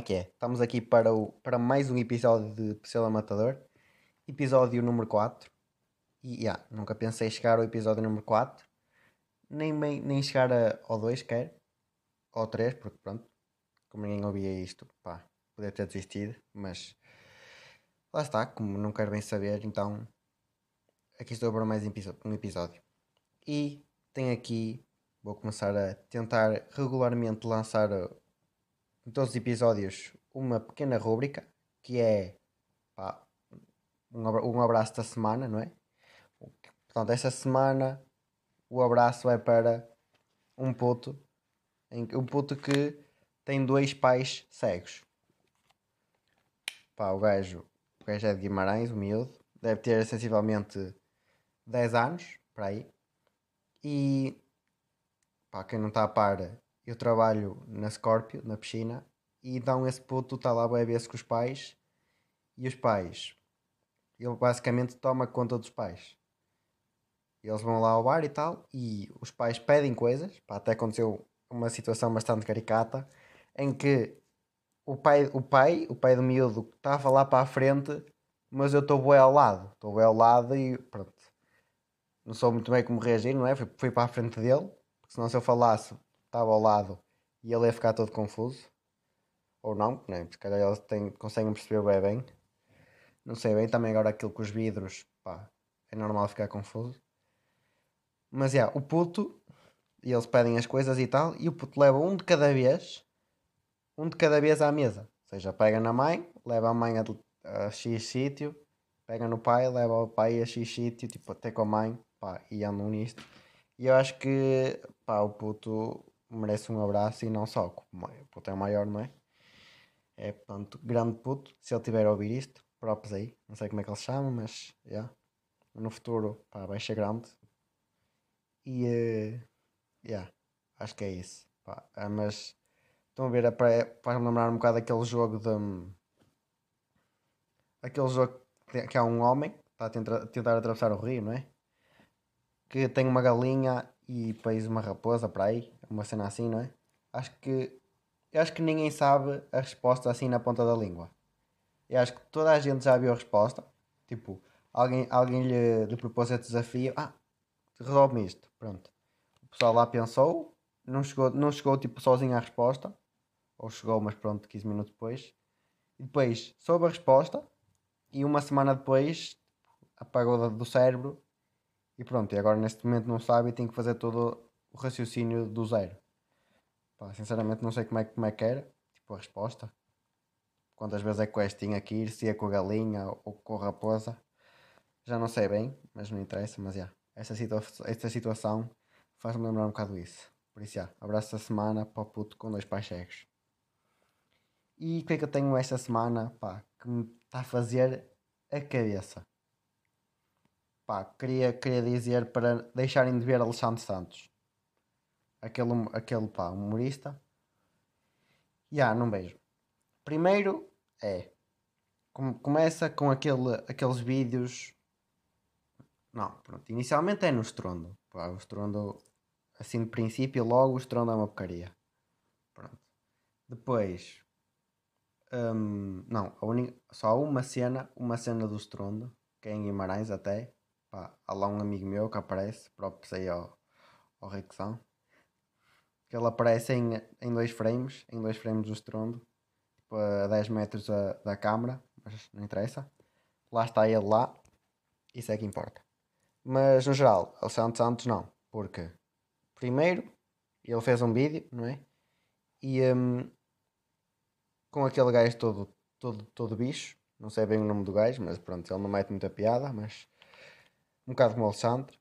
é que é? Estamos aqui para, o, para mais um episódio de Pseudo Matador, episódio número 4. E yeah, nunca pensei chegar ao episódio número 4, nem, nem, chegar a, ao 2, quer, ou 3, porque pronto, como ninguém ouvia isto, pá, poder ter desistido, mas lá está, como não quero bem saber, então aqui estou para mais um episódio. E tenho aqui, vou começar a tentar regularmente lançar todos os episódios uma pequena rúbrica que é pá, um abraço da semana, não é? Portanto, esta semana o abraço é para um puto, um puto que tem dois pais cegos. Pá, o gajo, o gajo é de Guimarães, miúdo, deve ter sensivelmente 10 anos, para aí. E, pá, quem não está a par, eu trabalho na Scorpio, na piscina, e então esse puto está lá a ver-se com os pais, e os pais, ele basicamente toma conta dos pais. Eles vão lá ao bar e tal, e os pais pedem coisas, pá, até aconteceu uma situação bastante caricata, em que o pai, o pai, o pai do miúdo estava lá para a frente, mas eu estou bem ao lado, estou bem ao lado e pronto. Não sou muito bem como reagir, não é? Fui, fui para a frente dele, porque senão se eu falasse, estava ao lado e ele ia ficar todo confuso. Ou não, né? se calhar eles têm, conseguem perceber bem, bem. Não sei bem, também agora aquilo com os vidros, pá, é normal ficar confuso. Mas, é, yeah, o puto, e eles pedem as coisas e tal, e o puto leva um de cada vez, um de cada vez à mesa. Ou seja, pega na mãe, leva a mãe a, a X sítio, pega no pai, leva o pai a X sítio, tipo, até com a mãe, pá, e andam nisto. E eu acho que, pá, o puto merece um abraço e não só, o é maior, não é? É, portanto, grande puto, se ele tiver a ouvir isto, próprios aí, não sei como é que ele se chama, mas, já, yeah. no futuro, pá, vai ser grande. E, uh, yeah, acho que é isso, pá, uh, mas, estão a ver, é para lembrar um bocado aquele jogo de, um, aquele jogo que há um homem, está a tentar, tentar atravessar o rio, não é? Que tem uma galinha e depois uma raposa para aí, uma cena assim, não é? Acho que eu acho que ninguém sabe a resposta assim na ponta da língua. Eu acho que toda a gente já viu a resposta. Tipo, alguém, alguém lhe, lhe propôs esse desafio. Ah, resolve-me isto. Pronto. O pessoal lá pensou, não chegou, não chegou tipo sozinho à resposta. Ou chegou, mas pronto, 15 minutos depois. E depois soube a resposta e uma semana depois apagou do cérebro e pronto, e agora neste momento não sabe e tem que fazer todo o raciocínio do zero. Pá, sinceramente não sei como é, como é que era, tipo a resposta. Quantas vezes é que o tinha que ir, se ia com a galinha ou com a raposa. Já não sei bem, mas não interessa, mas já. Essa, situa esta situação faz-me lembrar um bocado isso. Por isso já, abraço da semana para o puto com dois pais cegos. E o que é que eu tenho esta semana, pá, que me está a fazer a cabeça? Pá, queria, queria dizer para deixarem de ver Alexandre Santos aquele, aquele pá, humorista. E yeah, não vejo. Primeiro é. Começa com aquele, aqueles vídeos. Não, pronto. Inicialmente é no estrondo. Pá, o estrondo, assim de princípio, logo o estrondo é uma porcaria. Pronto. Depois. Um, não, a única, só há uma cena, uma cena do estrondo, que é em Guimarães até. Pá, há lá um amigo meu que aparece, próprio aí ao, ao Rexão que ele aparece em, em dois frames, em dois frames do estrondo, tipo a 10 metros da, da câmara, mas não interessa. Lá está ele lá, isso é que importa. Mas no geral, Alexandre Santos não, porque primeiro ele fez um vídeo, não é? E um, com aquele gajo todo, todo, todo bicho, não sei bem o nome do gajo, mas pronto, ele não mete muita piada, mas um bocado como o Alexandre,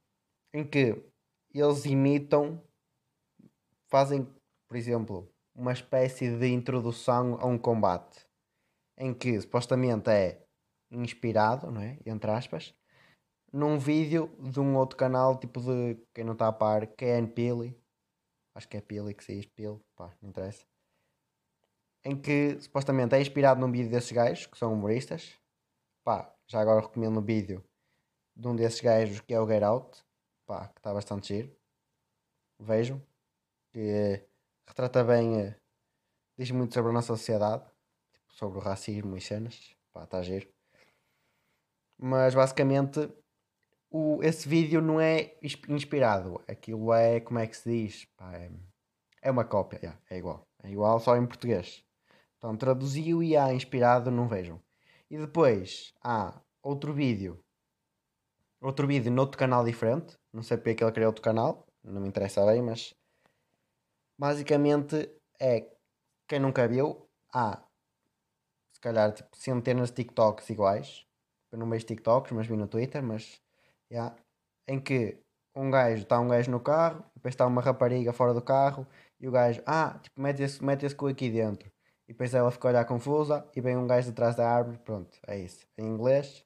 em que eles imitam fazem, por exemplo, uma espécie de introdução a um combate em que supostamente é inspirado, não é? Entre aspas, num vídeo de um outro canal, tipo de quem não está a par, KN Pili, acho que é Pili que se diz Pili, pá, não interessa. Em que supostamente é inspirado num vídeo desses gajos, que são humoristas. Pá, já agora recomendo um vídeo de um desses gajos que é o Get Out, pá, que está bastante giro. Vejam que retrata bem, eh, diz muito sobre a nossa sociedade, sobre o racismo e cenas. Pá, está giro. Mas basicamente o, esse vídeo não é inspirado. Aquilo é, como é que se diz? Pá, é, é uma cópia, yeah, é igual. É igual só em português. Então traduziu e há inspirado, não vejam. E depois há outro vídeo. Outro vídeo noutro canal diferente. Não sei porque é ele criou outro canal. Não me interessa bem, mas basicamente é quem nunca viu, há se calhar tipo, centenas de TikToks iguais. Eu não vejo TikToks, mas vi no Twitter, mas yeah, em que um gajo está um gajo no carro, depois está uma rapariga fora do carro e o gajo, ah, tipo, mete esse, mete esse cu aqui dentro. E depois ela fica a olhar confusa e vem um gajo atrás da árvore, pronto, é isso, em inglês.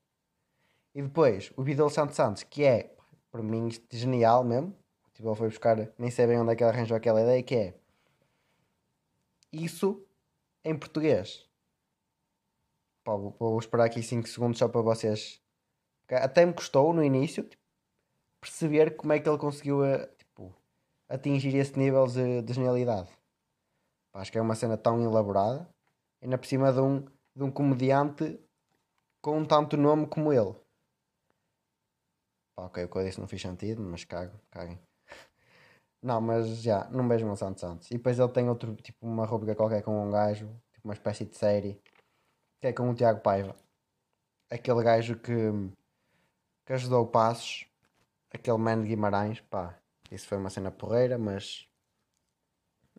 E depois o Vidal Santos Santos, que é, para mim, genial mesmo. Tipo, ele foi buscar, nem sei bem onde é que ele arranjou aquela ideia, que é isso em português. Pá, vou, vou esperar aqui 5 segundos só para vocês. Até me custou no início tipo, perceber como é que ele conseguiu eh, tipo, atingir esse nível de, de genialidade. Pá, acho que é uma cena tão elaborada. Ainda por cima de um, de um comediante com tanto nome como ele. Pá, ok, o que eu disse não fez sentido, mas cago, caguem. Não, mas já, não vejo o Santos Santos. E depois ele tem outro, tipo, uma rubrica qualquer com um gajo, tipo uma espécie de série, que é com o Tiago Paiva. Aquele gajo que, que ajudou o Passos, aquele man de Guimarães, pá, isso foi uma cena porreira, mas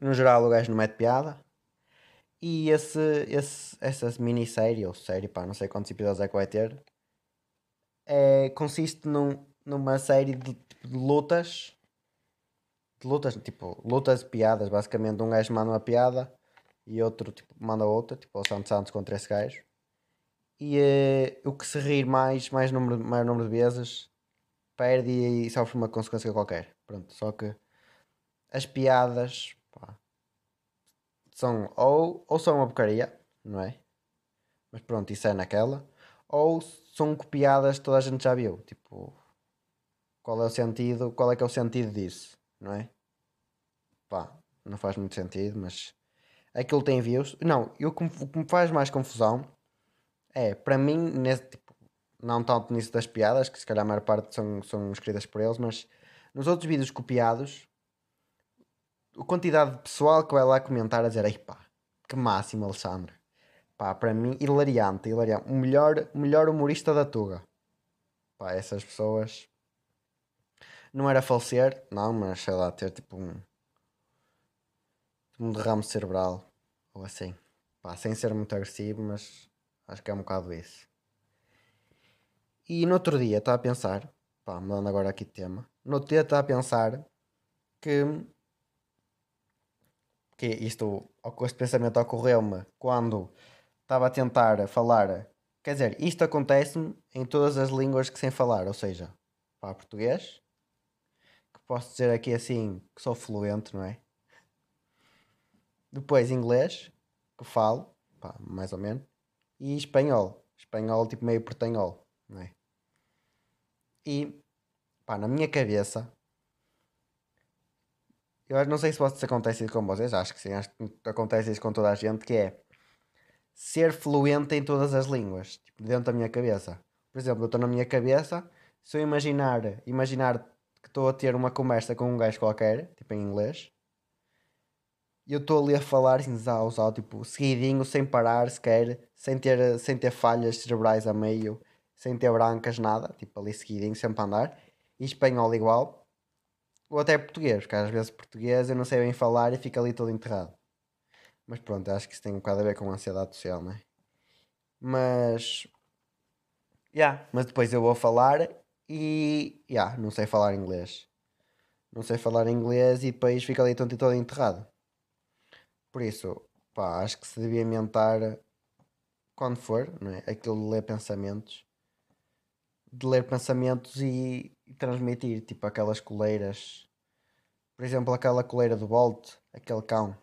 no geral o gajo não mete piada. E esse, esse, essa minissérie, ou série, pá, não sei quantos episódios é que vai ter, é, consiste num, numa série de, de lutas lutas, tipo, lutas de piadas, basicamente um gajo manda uma piada e outro tipo, manda outra, tipo o Santos Santos contra esse gajo. E eh, o que se rir mais, mais número, maior número de vezes, perde e, e sofre uma consequência qualquer. Pronto, só que as piadas pá, são ou, ou são uma porcaria, não é? Mas pronto, isso é naquela. Ou são copiadas toda a gente já viu. Tipo, qual é o sentido? Qual é que é o sentido disso? Não é? Pá, não faz muito sentido, mas aquilo tem views. Não, eu, o que me faz mais confusão é, para mim, nesse, tipo, não tanto nisso das piadas, que se calhar a maior parte são, são escritas por eles, mas nos outros vídeos copiados, a quantidade de pessoal que vai lá comentar a dizer, ei pá, que máximo, Alexandre. Pá, para mim, hilariante, hilariante. O melhor, melhor humorista da Tuga. Pá, essas pessoas. Não era falecer, não, mas sei lá, ter tipo um um derrame cerebral ou assim. Pá, sem ser muito agressivo, mas acho que é um bocado isso. E no outro dia estava a pensar, pá, mudando agora aqui de tema, no outro dia estava a pensar que, que isto, este pensamento ocorreu-me quando estava a tentar falar, quer dizer, isto acontece-me em todas as línguas que sem falar, ou seja, pá, português, que posso dizer aqui assim que sou fluente, não é? Depois inglês, que falo, pá, mais ou menos. E espanhol. Espanhol tipo meio portanhol, não é? E, pá, na minha cabeça, eu não sei se isso acontece com vocês, acho que sim, acho que acontece isso com toda a gente, que é ser fluente em todas as línguas, tipo, dentro da minha cabeça. Por exemplo, eu estou na minha cabeça, se eu imaginar, imaginar que estou a ter uma conversa com um gajo qualquer, tipo em inglês, e eu estou ali a falar assim, zau, zau, tipo, seguidinho, sem parar sequer, sem ter, sem ter falhas cerebrais a meio, sem ter brancas, nada, tipo, ali seguidinho, sempre a andar. E espanhol igual. Ou até português, porque às vezes português eu não sei bem falar e fica ali todo enterrado. Mas pronto, acho que isso tem um bocado a ver com a ansiedade social, não é? Mas. Yeah, mas depois eu vou falar e. Yeah, não sei falar inglês. Não sei falar inglês e depois fica ali todo, todo enterrado. Por isso, pá, acho que se devia mentar quando for, não é? Aquilo de ler pensamentos. De ler pensamentos e, transmitir, tipo aquelas coleiras. Por exemplo, aquela coleira do Bolt, aquele cão.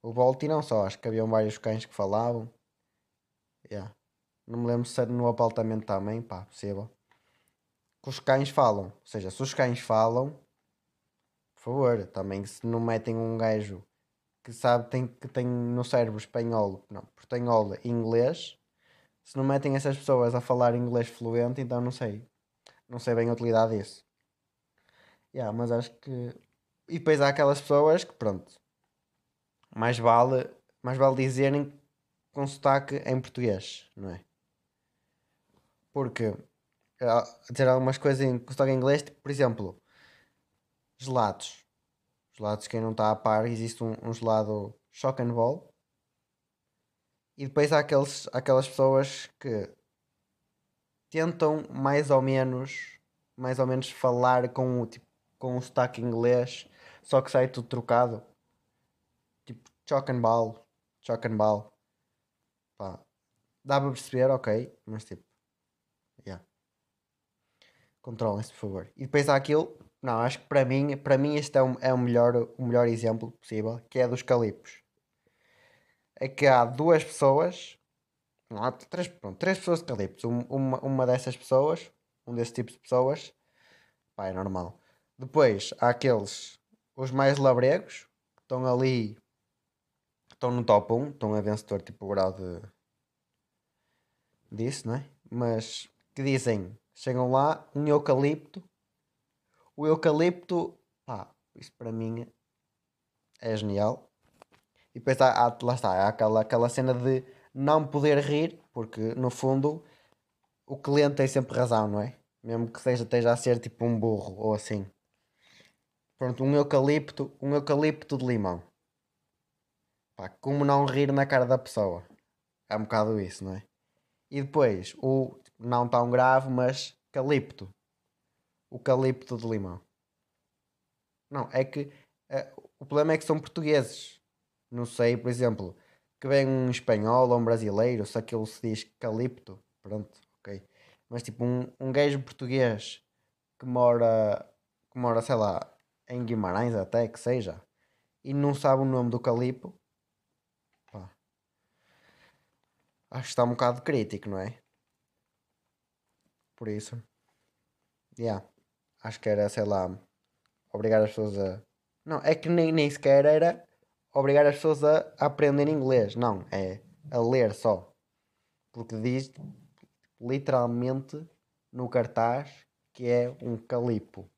O Bolt e não só, acho que haviam vários cães que falavam. Yeah. Não me lembro se era no apartamento também, pá, possível. Que os cães falam. Ou seja, se os cães falam, por favor, também se não metem um gajo que sabe tem, que tem no cérebro espanhol, não, portanhol e inglês, se não metem essas pessoas a falar inglês fluente, então não sei. Não sei bem a utilidade disso. Yeah, mas acho que. E depois há aquelas pessoas que, pronto, mais vale, mais vale dizerem com sotaque em português, não é? Porque dizer algumas coisas em, com sotaque em inglês, tipo, por exemplo, gelados. Gelados, quem não está a par, existe um, um gelado shock and ball. E depois há aqueles, aquelas pessoas que tentam mais ou menos mais ou menos falar com o tipo com o sotaque inglês, só que sai tudo trocado. Tipo chock and ball, chock and ball. Pá, dá para perceber, ok, mas tipo, yeah. Controlem-se, por favor. E depois há aquilo, não, acho que para mim, para mim este é, um, é o, melhor, o melhor exemplo possível, que é dos calipos. É que há duas pessoas, não, há três, pronto, três pessoas de calipos. uma, uma dessas pessoas, um desses tipos de pessoas, pá, é normal. Depois há aqueles, os mais labregos, que estão ali, estão no top 1, estão a vencedor tipo o grau de disso, não é? Mas que dizem, chegam lá, um eucalipto, o eucalipto, pá, isso para mim é genial. E depois há, há, lá está, há aquela, aquela cena de não poder rir, porque no fundo o cliente tem sempre razão, não é? Mesmo que seja, esteja a ser tipo um burro ou assim. Pronto, um eucalipto, um eucalipto de limão. Pá, como não rir na cara da pessoa? É um bocado isso, não é? E depois, o não tão grave, mas calipto. O calipto de limão. Não, é que é, o problema é que são portugueses. Não sei, por exemplo, que vem um espanhol ou um brasileiro, se aquilo se diz calipto, pronto, ok. Mas tipo, um, um gajo português que mora, que mora, sei lá, em Guimarães até que seja, e não sabe o nome do Calipo, pá, acho que está um bocado crítico, não é? Por isso, yeah, acho que era, sei lá, obrigar as pessoas a. Não, é que nem, nem sequer era obrigar as pessoas a, aprender inglês, não, é a ler só. Porque diz literalmente no cartaz que é um calipo.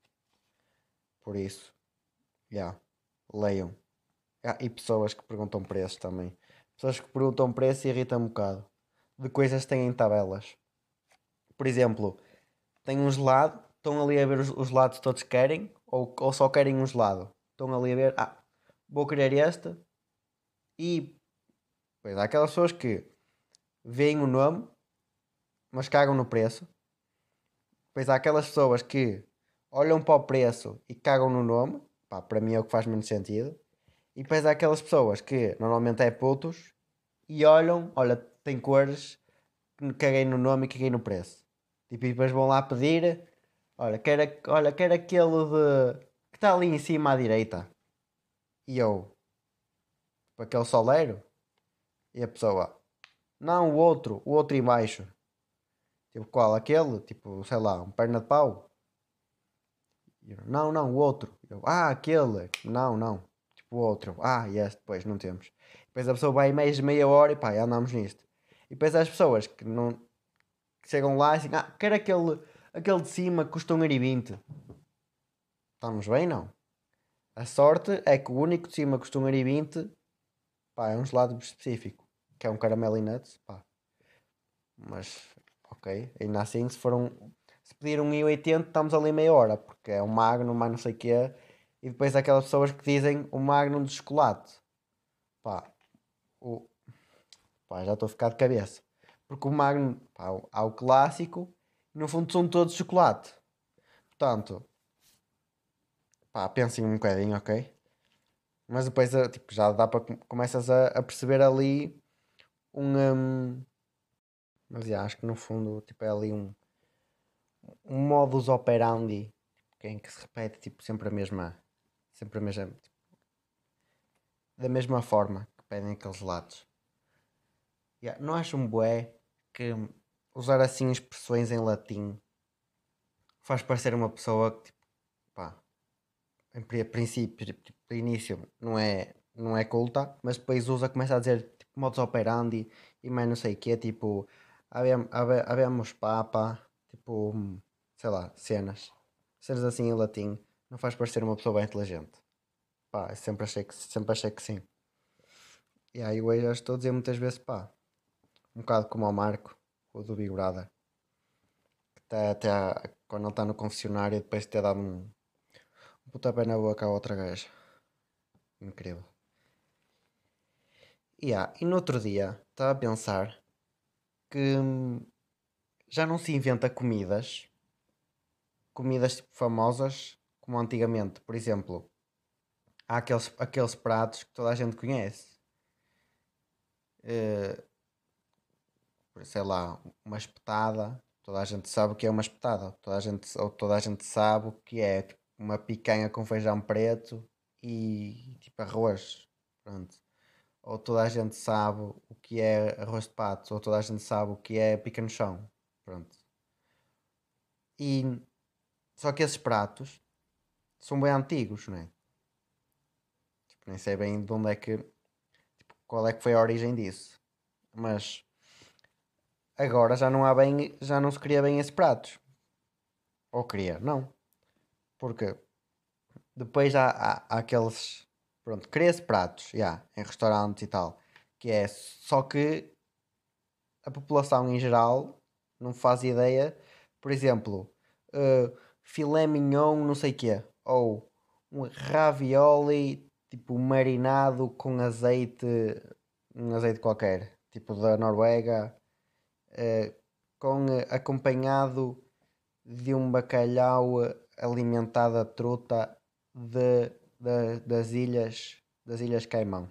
Por isso, já, yeah, leiam. Ah, e pessoas que perguntam preços também. Pessoas que perguntam preço irritam um bocado. De coisas que têm em tabelas. Por exemplo, tem um gelado, estão ali a ver os, os lados todos querem, ou, ou só querem um gelado. Estão ali a ver, ah, vou querer este. E pois há aquelas pessoas que veem o nome, mas cagam no preço. Pois há aquelas pessoas que olham para o preço e cagam no nome, pá, para mim é o que faz menos sentido. E depois há aquelas pessoas que normalmente é putos e olham, olha, tem cores, caguei no nome e caguei no preço. Tipo, e depois vão lá pedir, olha, quer, olha, quer aquele de que está ali em cima à direita. E eu, tipo, aquele soleiro. E a pessoa, não, o outro, o outro embaixo. Tipo, qual? Aquele? Tipo, sei lá, um perna de pau. Eu, não, não, o outro. Eu, ah, aquele. Não, não. Tipo, o outro. Ah, yes, depois não temos. Depois a pessoa vai mais meia hora e pá, andamos nisto. E depois as pessoas que não que chegam lá e assim, ah, quero aquele, aquele de cima custa 1,20€. Estamos bem, não? A sorte é que o único de cima custa 1,20€ pá, é um gelado específico, que é um caramelo e nuts, pá. Mas, ok, ainda assim, se for um, se pedir um i80 estamos ali meia hora, porque é um Magnum, mais não sei o quê. E depois aquelas pessoas que dizem o Magnum de chocolate. Pá, o... Pá, já estou a ficar de cabeça. Porque o Magnum, pá, há o clássico, no fundo são todos chocolate. Portanto, pá, pensem um bocadinho, ok? Mas depois eh, tipo, já dá para começas a, a perceber ali um, um mas já, acho que no fundo tipo, é ali um, um modus operandi tipo, em que se repete tipo, sempre a mesma sempre a mesma tipo, da mesma forma que pedem aqueles lados yeah, não acho um bué que usar assim expressões em latim faz parecer uma pessoa que tipo, pá, em princípio, tipo, de início não é, não é culta, mas depois usa, começa a dizer tipo, modus operandi e mais não sei o que, tipo, habemos papa, tipo, sei lá, cenas, cenas assim em latim, não faz parecer uma pessoa bem inteligente. Pá, sempre achei que, sempre achei que sim. E aí eu já estou a dizer muitas vezes, pá, um bocado como ao Marco, o do Big Brother, que até, até quando ele está no confessionário e depois de ter dado um, um pontapé na boca a outra gaja. Incrível. Yeah. E no outro dia estava a pensar que hum, já não se inventa comidas, comidas tipo famosas como antigamente. Por exemplo, há aqueles, aqueles pratos que toda a gente conhece. Uh, sei lá, uma espetada. Toda a gente sabe o que é uma espetada. Toda a gente, ou toda a gente sabe o que é tipo, uma picanha com feijão preto e tipo arroz. Pronto. Ou toda a gente sabe o que é arroz de pato, ou toda a gente sabe o que é pica no chão. Pronto. E só que esses pratos são bem antigos, não é? Tipo, nem sei bem de onde é que. Tipo, qual é que foi a origem disso. Mas agora já não há bem. Já não se cria bem esses pratos. Ou queria, não. Porque depois há, há, há aqueles. Pronto, cria-se pratos, já, yeah, em restaurantes e tal. Que é só que a população em geral não faz ideia. Por exemplo, uh, filé mignon, não sei o quê. Ou um ravioli tipo marinado com azeite, um azeite qualquer, tipo da Noruega, uh, com, acompanhado de um bacalhau alimentado a truta de, de, das ilhas das ilhas Caimão.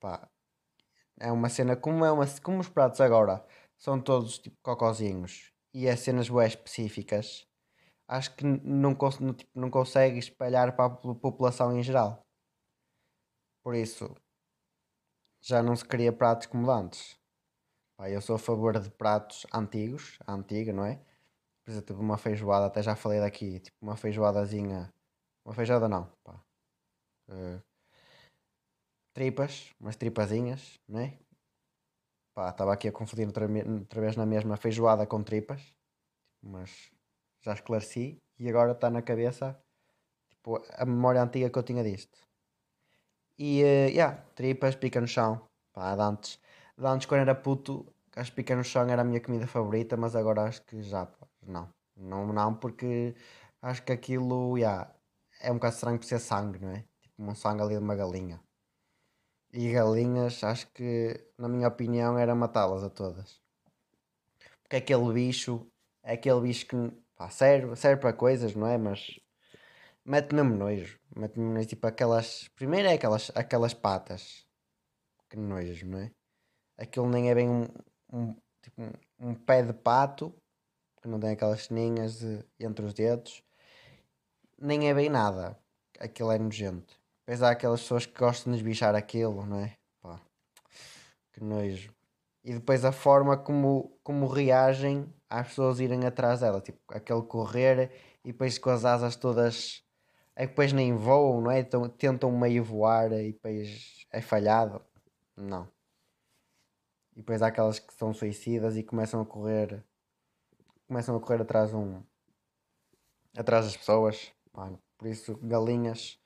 Pá, é uma cena como é uma como os pratos agora são todos tipo cocozinhos e é cenas bem específicas. Acho que não, tipo, não consegue espalhar para a população em geral. Por isso, já não se cria pratos como antes. Pá, eu sou a favor de pratos antigos, antiga, não é? Por exemplo, tipo uma feijoada, até já falei daqui, tipo uma feijoadazinha uma feijada não, pá. Uh, tripas, umas tripazinhas, né? Pá, estava aqui a confundir outra, outra vez na mesma feijoada com tripas, mas já esclareci e agora está na cabeça tipo, a memória antiga que eu tinha disto. E, uh, yeah, tripas, pica no chão. Pá, de antes, de antes quando era puto, as pica no chão era a minha comida favorita, mas agora acho que já, não. Não, não, porque acho que aquilo, yeah, é um bocado estranho por ser sangue, não é? Tipo um sangue ali de uma galinha. E galinhas, acho que, na minha opinião, era matá-las a todas. Porque aquele bicho é aquele bicho que pá, serve, serve para coisas, não é? Mas mete-me nojo. Mete-me nojo, tipo aquelas. Primeiro é aquelas, aquelas patas. Que nojo, não é? Aquilo nem é bem um, um, tipo, um, um pé de pato, que não tem aquelas ceninhas de, entre os dedos nem é bem nada. Aquilo é nojento. Depois há aquelas pessoas que gostam de esbichar aquilo, não é? Pá, que nojo. E depois a forma como, como reagem às pessoas irem atrás dela. Tipo, aquele correr e depois com as asas todas. É que depois nem voam, não é? Então, tentam meio voar e depois é falhado. Não. E depois há aquelas que são suicidas e começam a correr. Começam a correr atrás um. Atrás das pessoas. Por isso, galinhas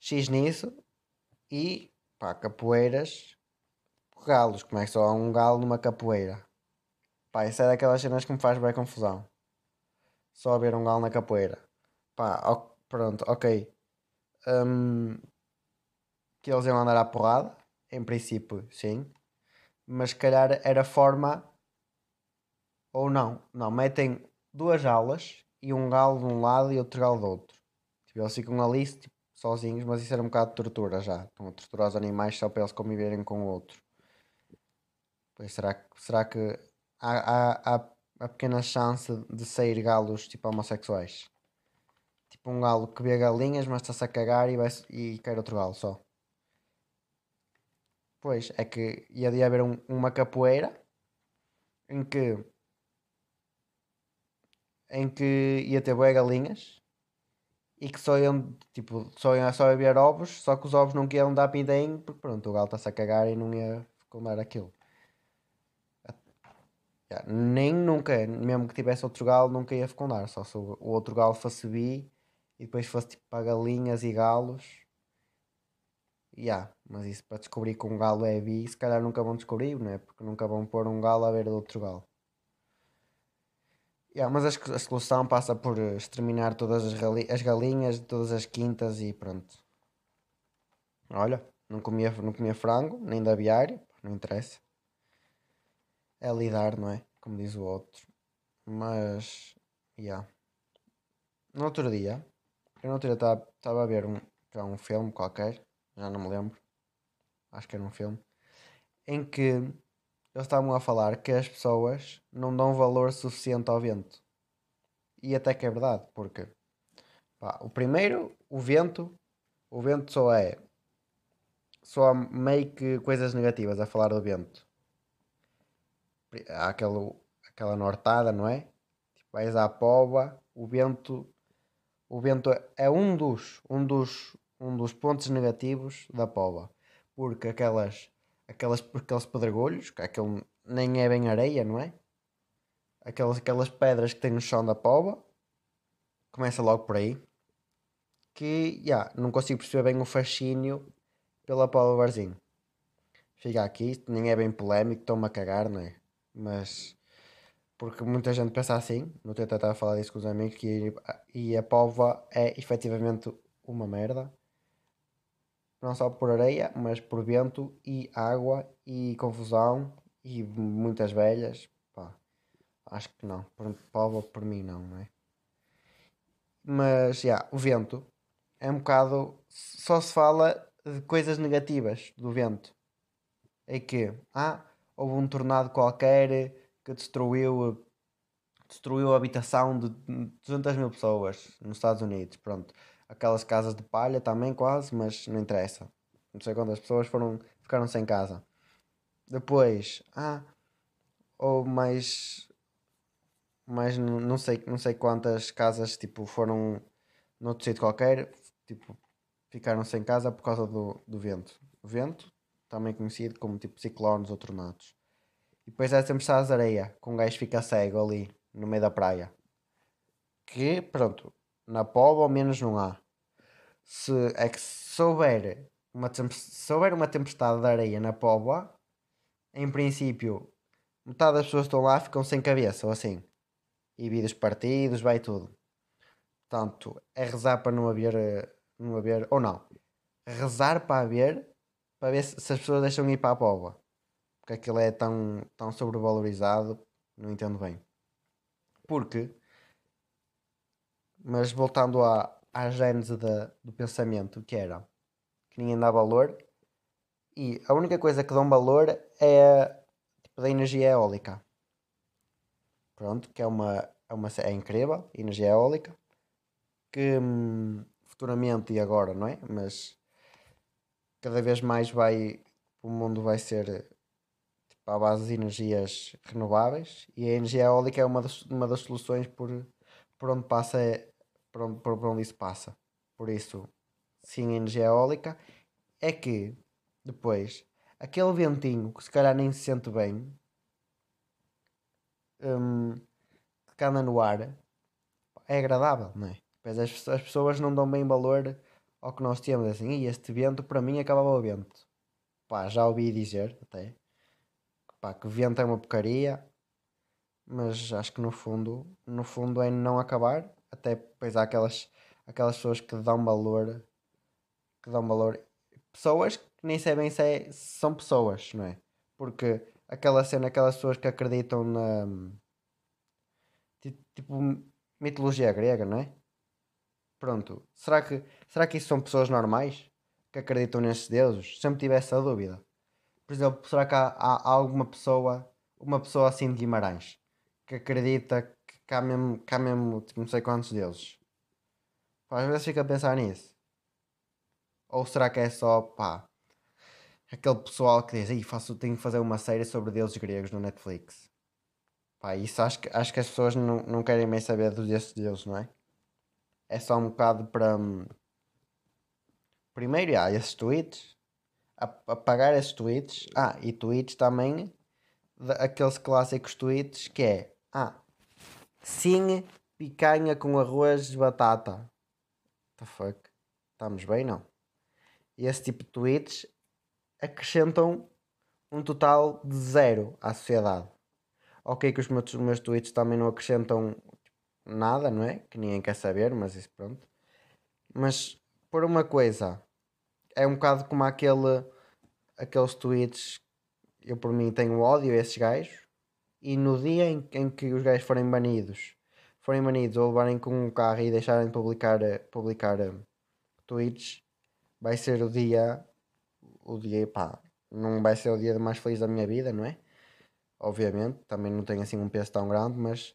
X nisso e pá, capoeiras, galos. Como é que só há um galo numa capoeira? Pá, isso é daquelas cenas que me faz bem confusão. Só haver um galo na capoeira. Pá, ó, pronto, ok. Um, que eles iam andar à porrada, em princípio, sim. Mas se calhar era forma. Ou não. Não, metem duas aulas e um galo de um lado e outro galo do outro. Tipo, eles ficam ali tipo, sozinhos, mas isso era um bocado de tortura já. Estão a torturar os animais só para eles conviverem com o outro. Pois será, será que há, há, há a pequena chance de sair galos tipo homossexuais? Tipo um galo que vê galinhas, mas está-se a cagar e, vai, e quer outro galo só. Pois, é que ia de haver um, uma capoeira em que em que ia ter boé galinhas e que só iam, tipo, só iam só haver ovos, só que os ovos não iam dar pindainho, porque pronto, o galo está-se a cagar e não ia fecundar aquilo. Yeah, nem nunca, mesmo que tivesse outro galo, nunca ia fecundar, só se o, outro galo fosse bi e depois fosse tipo para galinhas e galos. Yeah, mas isso para descobrir que um galo é bi, se calhar nunca vão descobrir, não é? Porque nunca vão pôr um galo a ver outro galo. Yeah, mas que a solução passa por eh, exterminar todas as, as galinhas de todas as quintas e pronto. Olha, não comia, não comia frango, nem de aviário, não interessa. É lidar, não é? Como diz o outro. Mas, yeah. No outro dia, eu no outro dia estava a ver um, um filme qualquer, já não me lembro, acho que era um filme, em que eles estavam a falar que as pessoas não dão valor suficiente ao vento. E até que é verdade, porque pá, o primeiro, o vento, o vento só é só meio que coisas negativas a falar do vento. Há aquela nortada, não é? Tipo, vais à pova, o vento o vento é um dos, um dos, um dos pontos negativos da pova. Porque aquelas aquelas, aqueles pedregulhos, que aquele nem é bem areia, não é? Aquelas, aquelas pedras que tem no chão da pova. Começa logo por aí. Que, já, yeah, não consigo perceber bem o fascínio pela pova Barzinho. Fica aqui, nem é bem polémico, estou-me a cagar, não é? Mas, porque muita gente pensa assim, no a falar disso com os amigos, que, e a pova é efetivamente uma merda não só por areia, mas por vento e água e confusão e muitas velhas. Pá, acho que não. Por povo, por mim, não, não é? Mas, já, yeah, o vento é um bocado. Só se fala de coisas negativas do vento. É que, ah, houve um tornado qualquer que destruiu destruiu a habitação de 200 mil pessoas nos Estados Unidos. Pronto aquelas casas de palha também quase, mas não interessa. Não sei quantas pessoas foram, ficaram sem casa. Depois, ah, ou mais, mais não sei, não sei quantas casas tipo foram noutro sítio qualquer, tipo, ficaram sem casa por causa do, do vento. O vento, também conhecido como tipo ciclones ou tornados. E depois é tempestades de areia, com um gajo fica cego ali, no meio da praia. Que, pronto, na Pova ao menos não há. Se é que se houver uma, se houver uma tempestade de areia na Póvoa, em princípio, metade das pessoas que estão lá ficam sem cabeça, ou assim. E vidros partidos, vai tudo. Portanto, é rezar para não haver, não haver, ou não, rezar para haver, para ver se, se as pessoas deixam ir para a Póvoa. Porque aquilo é tão, tão sobrevalorizado, não entendo bem. Porque mas voltando à, à gênese do pensamento, que era que ninguém dá valor, e a única coisa que dão valor é tipo, da energia eólica. Pronto, que é uma, é uma é incrível, energia eólica, que hum, futuramente e agora, não é? Mas cada vez mais vai, o mundo vai ser tipo, à base de energias renováveis e a energia eólica é uma das, uma das soluções por, por onde passa por onde, onde isso passa. Por isso, sim, energia eólica. É que depois aquele ventinho que se calhar nem se sente bem um, que anda no ar é agradável, não é? Depois as, as pessoas não dão bem valor ao que nós temos assim, e este vento para mim acabava o vento. Pá, já ouvi dizer até pá, que vento é uma porcaria, mas acho que no fundo, no fundo é não acabar até depois há aquelas, aquelas pessoas que dão valor, que dão valor, pessoas que nem sabem se é, são pessoas, não é? Porque aquela cena, aquelas pessoas que acreditam na tipo mitologia grega, não é? Pronto, será que, será que isso são pessoas normais que acreditam nesses deuses? Sempre tive essa dúvida. Por exemplo, será que há, há alguma pessoa, uma pessoa assim de Guimarães, que acredita cá mesmo, cá mesmo tipo, não sei quantos deles. Pá, às vezes fico a pensar nisso. Ou será que é só, pá, aquele pessoal que diz, faço, tenho que fazer uma série sobre deuses gregos no Netflix. Pá, isso acho que, acho que as pessoas não, não querem mais saber desses deuses, não é? é só um bocado para. hum, Primeiro, há esses tweets, ap- apagar esses tweets. Ah, e tweets também, aqueles clássicos tweets que é: Ah, sim, picanha com arroz de batata. What the fuck? Estamos bem, não? E esse tipo de tweets acrescentam um total de zero à sociedade. Ok, que os meus, os meus tweets também não acrescentam nada, não é? Que ninguém quer saber, mas isso pronto. Mas por uma coisa, é um bocado como aquele, aqueles tweets. Eu por mim tenho ódio a esses gajos. E no dia em, em que os gajos forem banidos, forem banidos ou levarem com um carro e deixarem de publicar, eh, publicar eh, tweets, vai ser o dia. O dia, pá, não vai ser o dia mais feliz da minha vida, não é? Obviamente, também não tenho assim um peso tão grande, mas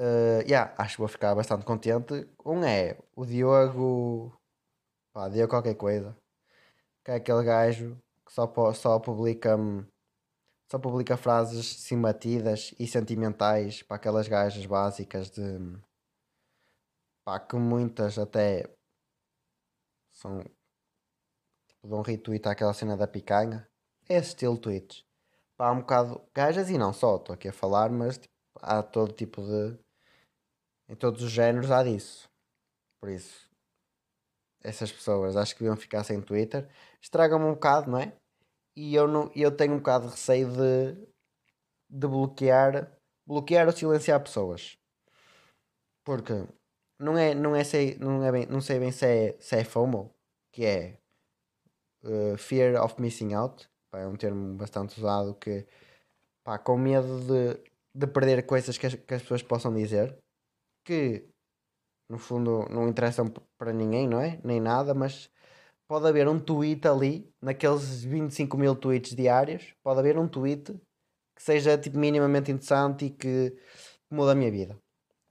Uh, yeah, acho que vou ficar bastante contente. Um é o Diogo, pá, Diogo qualquer coisa, que é aquele gajo que só, só publica só publica frases sim batidas e sentimentais para aquelas gajas básicas de pá, que muitas até são tipo, dão retweet àquela cena da picanha. É esse estilo de tweets. Pá, há um bocado gajas e não só, estou aqui a falar, mas tipo, há todo tipo de em todos os géneros há disso. Por isso, essas pessoas acho que deviam ficar sem Twitter. Estragam-me um bocado, não é? E eu, não, eu tenho um bocado de receio de, de bloquear, bloquear ou silenciar pessoas. Porque não é, não é, sei, não é bem, não sei bem se é, se é FOMO, que é uh, Fear of Missing Out. É um termo bastante usado que, pá, com medo de, de perder coisas que as, que as pessoas possam dizer que no fundo não interessam para ninguém, não é? Nem nada, mas pode haver um tweet ali, naqueles 25 mil tweets diários, pode haver um tweet que seja tipo, minimamente interessante e que muda a minha vida.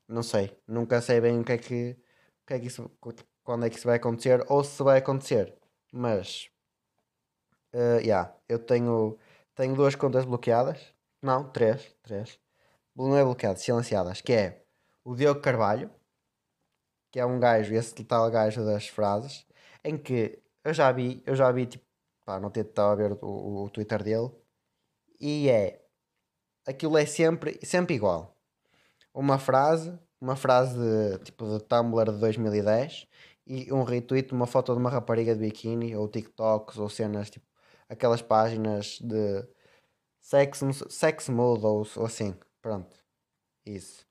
Não sei, nunca sei bem o que é que, o que, é que isso, quando é que isso vai acontecer ou se vai acontecer, mas eh, yeah, eu tenho, tenho duas contas bloqueadas, não, três, três, não é bloqueadas, silenciadas, que é o Diogo Carvalho, que é um gajo, esse tal gajo das frases, em que eu já vi, eu já vi, tipo, pá, não estava a ver o, o, Twitter dele, e é, aquilo é sempre, sempre igual. Uma frase, uma frase de, tipo de Tumblr de 2010 e um retweet de uma foto de uma rapariga de biquíni, ou TikToks, ou cenas, tipo, aquelas páginas de sex, sex mode, ou, ou assim, pronto, isso.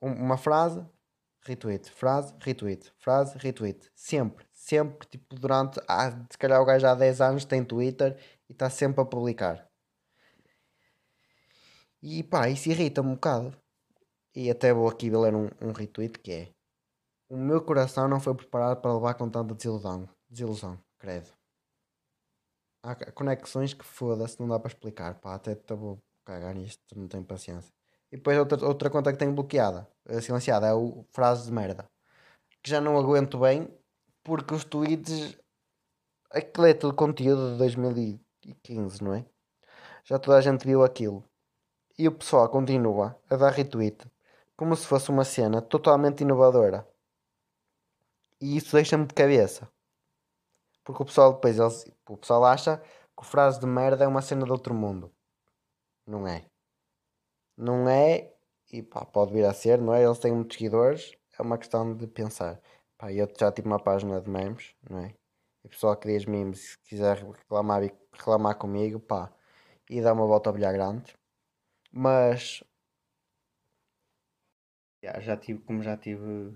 Um- uma frase, retweet, frase, retweet, frase, retweet. Sempre, sempre, tipo, durante. Ah, se calhar o gajo há 10 anos tem Twitter e está sempre a publicar. E pá, isso irrita-me um bocado. E até vou aqui ler um, um retweet que é: O meu coração não foi preparado para levar com tanta desilusão. Desilusão, credo. Há conexões que foda-se, não dá para explicar. Pá, até te vou cagar nisto, não tenho paciência. E depois outra, outra conta que tenho bloqueada, eh, silenciada, é o frase de merda. Que já não aguento bem, porque os tweets. Aquilo é tudo conteúdo de 2015, não é? Já toda a gente viu aquilo. E o pessoal continua a dar retweet como se fosse uma cena totalmente inovadora. E isso deixa-me de cabeça. Porque o pessoal depois eles, o pessoal acha que o frase de merda é uma cena de outro mundo. Não é. Não é, e pá, pode vir a ser, não é? Eles têm muitos seguidores, é uma questão de pensar. Pá, eu já tive uma página de memes, não é? E o pessoal que diz memes, se quiser reclamar, reclamar comigo, pá, e dar uma volta a bilhar grande. Mas, já, já tive, como já tive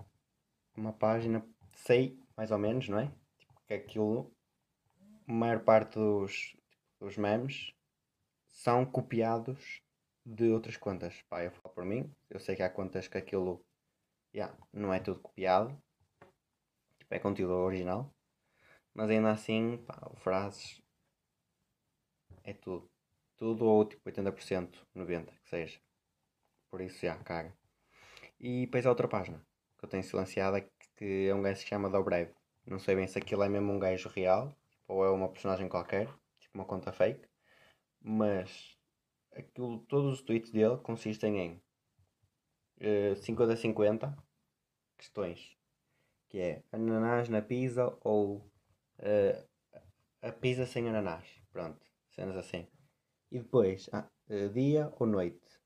uma página, sei mais ou menos, não é? Tipo, que aquilo, a maior parte dos, dos memes são copiados de outras contas. Pá, eu falo por mim, eu sei que há contas que aquilo yeah, não é tudo copiado, tipo, é conteúdo original, mas ainda assim, pá, frases é tudo. Tudo ou tipo 80%, 90%, que seja. Por isso já, caga. E depois a outra página que eu tenho silenciada que é um gajo que se chama Dobrev. Não sei bem se aquilo é mesmo um gajo real ou é uma personagem qualquer, tipo uma conta fake, mas aquilo, todos os tweets dele consistem em uh, 50-50 questões. Que é ananás na pizza ou uh, a pizza sem ananás. Pronto, cenas assim. E depois, ah, uh, dia ou noite?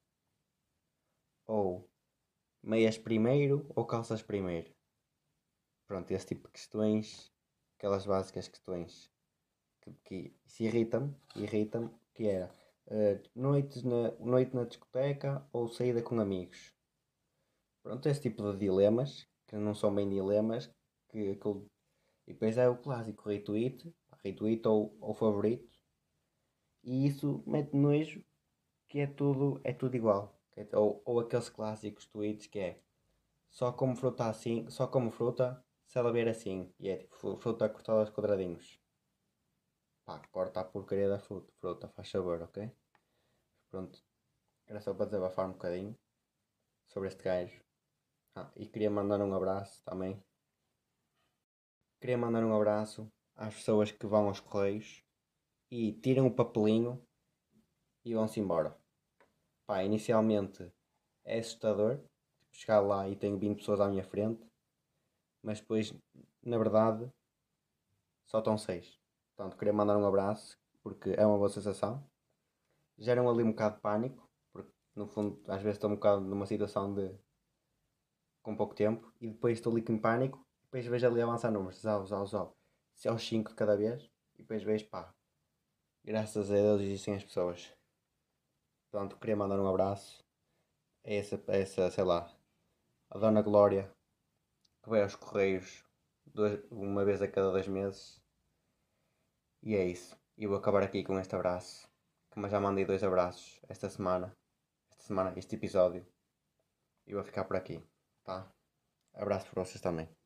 Ou meias primeiro ou calças primeiro? Pronto, esse tipo de questões, aquelas básicas questões que, que se irritam, irritam, que era uh, noites na, noite na discoteca ou saída com amigos. Pronto, esse tipo de dilemas, que não são bem dilemas, que, e depois é o clássico retweet, retweet ou, ou favorito, e isso mete nojo que é tudo, é tudo igual. Ou, ou aqueles clássicos tweets que é só como fruta assim, só como fruta se ela ver assim, e é tipo fruta cortada aos quadradinhos. Pá, corta a porcaria da fruta, fruta, faz sabor, ok? Pronto, era só para desabafar um bocadinho sobre este gajo. Ah, e queria mandar um abraço também. Queria mandar um abraço às pessoas que vão aos correios e tiram o papelinho e vão-se embora. Pá, inicialmente é assustador tipo, chegar lá e tenho 20 pessoas à minha frente, mas depois, na verdade, só estão 6. Portanto, queria mandar um abraço porque é uma boa sensação. Geram ali um bocado de pânico, porque no fundo às vezes estou um bocado numa situação de com pouco tempo e depois estou ali com pânico depois vejo ali avançar números, zau, zau, zau, se aos 5 de cada vez e depois vejo pá, graças a Deus existem as pessoas. Portanto, queria mandar um abraço a essa, a essa sei lá, a Dona Glória que vai aos Correios dois, uma vez a cada dois meses e é isso. E vou acabar aqui com este abraço. Como já mandei dois abraços esta semana. Esta semana, este episódio. E vou ficar por aqui. Tá? Abraço para vocês também.